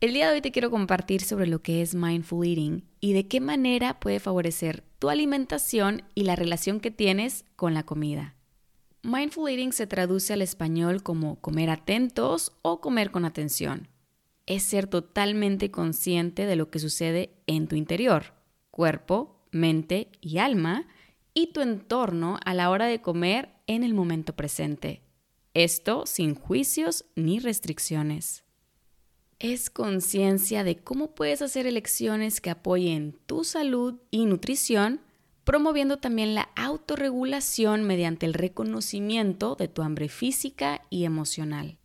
El día de hoy te quiero compartir sobre lo que es mindful eating y de qué manera puede favorecer tu alimentación y la relación que tienes con la comida. Mindful eating se traduce al español como comer atentos o comer con atención. Es ser totalmente consciente de lo que sucede en tu interior, cuerpo, mente y alma, y tu entorno a la hora de comer en el momento presente. Esto sin juicios ni restricciones es conciencia de cómo puedes hacer elecciones que apoyen tu salud y nutrición, promoviendo también la autorregulación mediante el reconocimiento de tu hambre física y emocional.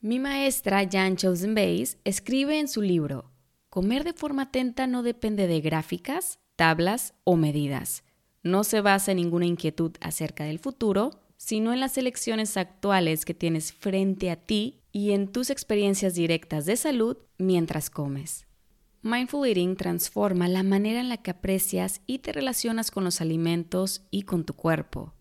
Mi maestra Jan Chosen Bays escribe en su libro, Comer de forma atenta no depende de gráficas, tablas o medidas. No se basa en ninguna inquietud acerca del futuro, sino en las elecciones actuales que tienes frente a ti y en tus experiencias directas de salud mientras comes. Mindful Eating transforma la manera en la que aprecias y te relacionas con los alimentos y con tu cuerpo.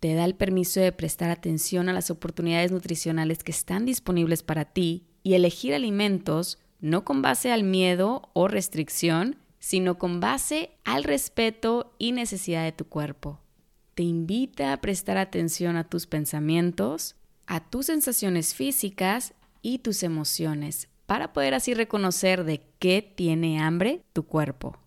Te da el permiso de prestar atención a las oportunidades nutricionales que están disponibles para ti y elegir alimentos no con base al miedo o restricción, sino con base al respeto y necesidad de tu cuerpo. Te invita a prestar atención a tus pensamientos, a tus sensaciones físicas y tus emociones para poder así reconocer de qué tiene hambre tu cuerpo.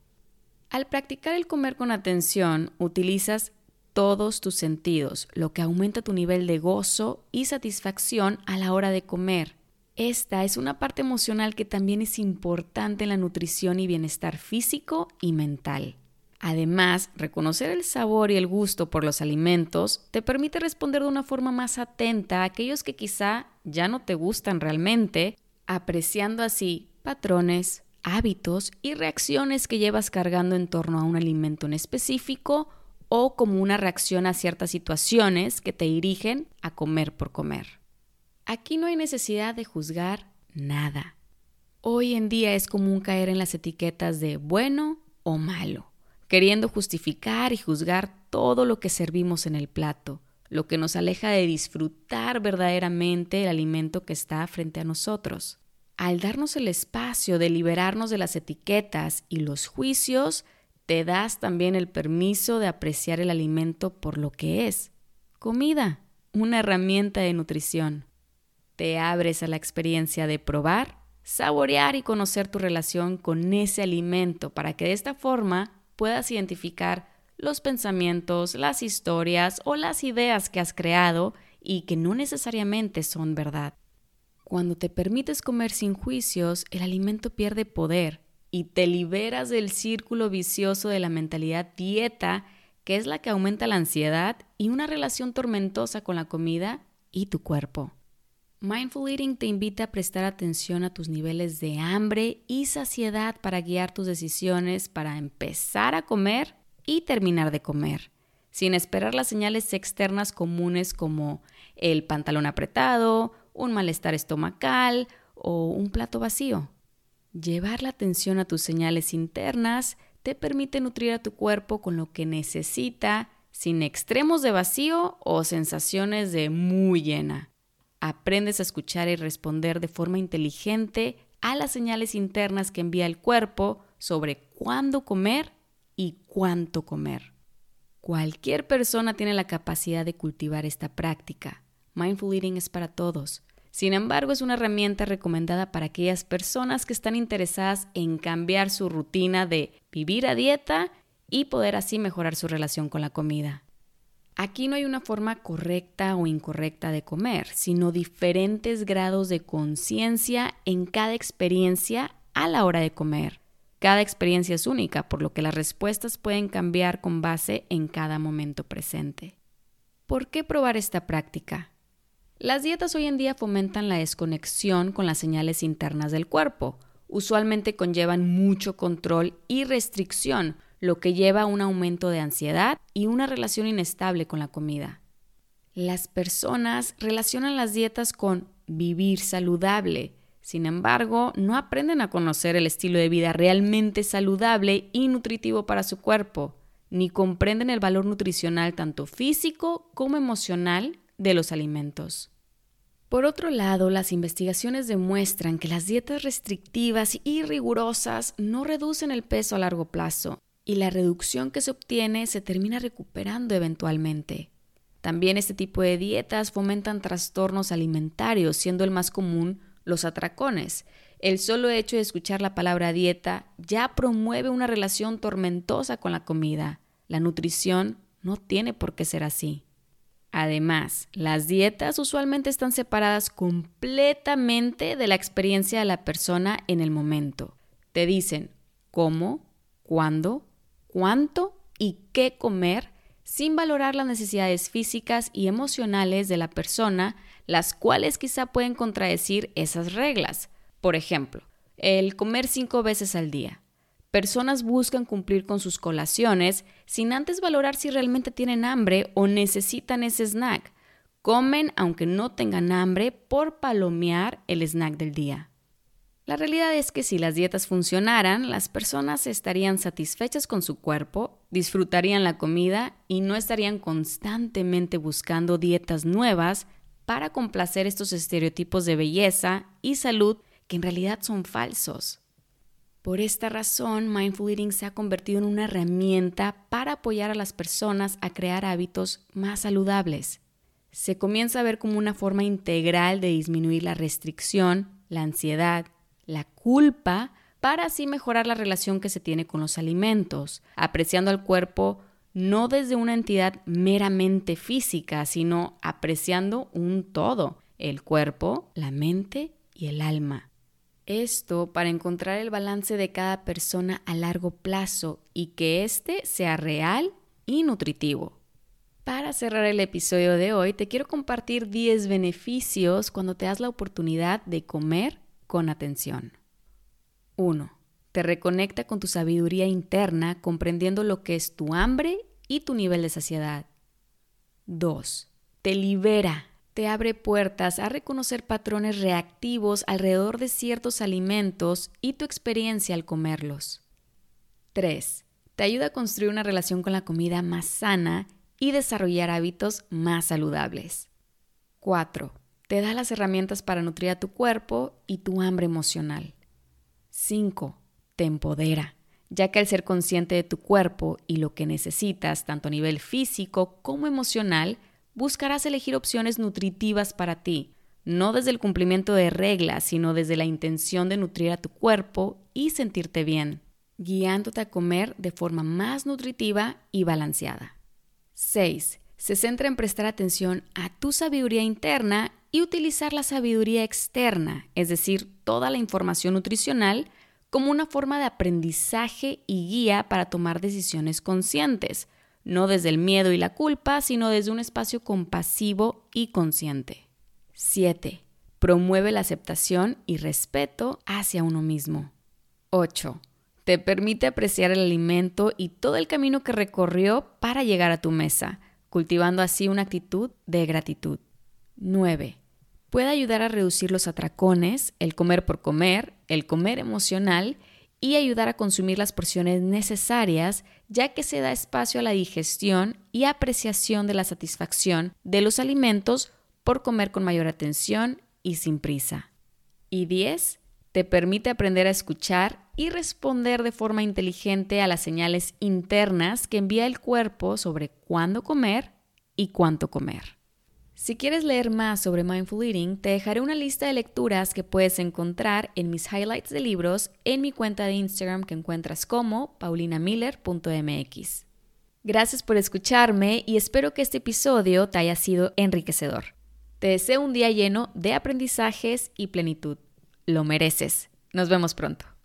Al practicar el comer con atención, utilizas todos tus sentidos, lo que aumenta tu nivel de gozo y satisfacción a la hora de comer. Esta es una parte emocional que también es importante en la nutrición y bienestar físico y mental. Además, reconocer el sabor y el gusto por los alimentos te permite responder de una forma más atenta a aquellos que quizá ya no te gustan realmente, apreciando así patrones, hábitos y reacciones que llevas cargando en torno a un alimento en específico o como una reacción a ciertas situaciones que te dirigen a comer por comer. Aquí no hay necesidad de juzgar nada. Hoy en día es común caer en las etiquetas de bueno o malo queriendo justificar y juzgar todo lo que servimos en el plato, lo que nos aleja de disfrutar verdaderamente el alimento que está frente a nosotros. Al darnos el espacio de liberarnos de las etiquetas y los juicios, te das también el permiso de apreciar el alimento por lo que es, comida, una herramienta de nutrición. Te abres a la experiencia de probar, saborear y conocer tu relación con ese alimento para que de esta forma puedas identificar los pensamientos, las historias o las ideas que has creado y que no necesariamente son verdad. Cuando te permites comer sin juicios, el alimento pierde poder y te liberas del círculo vicioso de la mentalidad dieta, que es la que aumenta la ansiedad y una relación tormentosa con la comida y tu cuerpo. Mindful Eating te invita a prestar atención a tus niveles de hambre y saciedad para guiar tus decisiones para empezar a comer y terminar de comer, sin esperar las señales externas comunes como el pantalón apretado, un malestar estomacal o un plato vacío. Llevar la atención a tus señales internas te permite nutrir a tu cuerpo con lo que necesita sin extremos de vacío o sensaciones de muy llena aprendes a escuchar y responder de forma inteligente a las señales internas que envía el cuerpo sobre cuándo comer y cuánto comer. Cualquier persona tiene la capacidad de cultivar esta práctica. Mindful Eating es para todos. Sin embargo, es una herramienta recomendada para aquellas personas que están interesadas en cambiar su rutina de vivir a dieta y poder así mejorar su relación con la comida. Aquí no hay una forma correcta o incorrecta de comer, sino diferentes grados de conciencia en cada experiencia a la hora de comer. Cada experiencia es única, por lo que las respuestas pueden cambiar con base en cada momento presente. ¿Por qué probar esta práctica? Las dietas hoy en día fomentan la desconexión con las señales internas del cuerpo, usualmente conllevan mucho control y restricción, lo que lleva a un aumento de ansiedad y una relación inestable con la comida. Las personas relacionan las dietas con vivir saludable, sin embargo, no aprenden a conocer el estilo de vida realmente saludable y nutritivo para su cuerpo, ni comprenden el valor nutricional tanto físico como emocional de los alimentos. Por otro lado, las investigaciones demuestran que las dietas restrictivas y rigurosas no reducen el peso a largo plazo y la reducción que se obtiene se termina recuperando eventualmente. También este tipo de dietas fomentan trastornos alimentarios, siendo el más común los atracones. El solo hecho de escuchar la palabra dieta ya promueve una relación tormentosa con la comida. La nutrición no tiene por qué ser así. Además, las dietas usualmente están separadas completamente de la experiencia de la persona en el momento. Te dicen cómo, cuándo, cuánto y qué comer sin valorar las necesidades físicas y emocionales de la persona las cuales quizá pueden contradecir esas reglas. Por ejemplo, el comer cinco veces al día. Personas buscan cumplir con sus colaciones sin antes valorar si realmente tienen hambre o necesitan ese snack. Comen aunque no tengan hambre por palomear el snack del día. La realidad es que si las dietas funcionaran, las personas estarían satisfechas con su cuerpo, disfrutarían la comida y no estarían constantemente buscando dietas nuevas para complacer estos estereotipos de belleza y salud que en realidad son falsos. Por esta razón, Mindful Eating se ha convertido en una herramienta para apoyar a las personas a crear hábitos más saludables. Se comienza a ver como una forma integral de disminuir la restricción, la ansiedad, la culpa, para así mejorar la relación que se tiene con los alimentos, apreciando al cuerpo no desde una entidad meramente física, sino apreciando un todo, el cuerpo, la mente y el alma. Esto para encontrar el balance de cada persona a largo plazo y que éste sea real y nutritivo. Para cerrar el episodio de hoy, te quiero compartir 10 beneficios cuando te das la oportunidad de comer con atención. 1 te reconecta con tu sabiduría interna, comprendiendo lo que es tu hambre y tu nivel de saciedad. 2. Te libera, te abre puertas a reconocer patrones reactivos alrededor de ciertos alimentos y tu experiencia al comerlos. 3. Te ayuda a construir una relación con la comida más sana y desarrollar hábitos más saludables. 4. Te da las herramientas para nutrir a tu cuerpo y tu hambre emocional. 5 te empodera, ya que al ser consciente de tu cuerpo y lo que necesitas, tanto a nivel físico como emocional, buscarás elegir opciones nutritivas para ti, no desde el cumplimiento de reglas, sino desde la intención de nutrir a tu cuerpo y sentirte bien, guiándote a comer de forma más nutritiva y balanceada. 6. Se centra en prestar atención a tu sabiduría interna y utilizar la sabiduría externa, es decir, toda la información nutricional como una forma de aprendizaje y guía para tomar decisiones conscientes, no desde el miedo y la culpa, sino desde un espacio compasivo y consciente. 7. Promueve la aceptación y respeto hacia uno mismo. 8. Te permite apreciar el alimento y todo el camino que recorrió para llegar a tu mesa, cultivando así una actitud de gratitud. 9 puede ayudar a reducir los atracones, el comer por comer, el comer emocional y ayudar a consumir las porciones necesarias, ya que se da espacio a la digestión y apreciación de la satisfacción de los alimentos por comer con mayor atención y sin prisa. Y 10. Te permite aprender a escuchar y responder de forma inteligente a las señales internas que envía el cuerpo sobre cuándo comer y cuánto comer. Si quieres leer más sobre Mindful Eating, te dejaré una lista de lecturas que puedes encontrar en mis highlights de libros en mi cuenta de Instagram que encuentras como paulinamiller.mx. Gracias por escucharme y espero que este episodio te haya sido enriquecedor. Te deseo un día lleno de aprendizajes y plenitud. Lo mereces. Nos vemos pronto.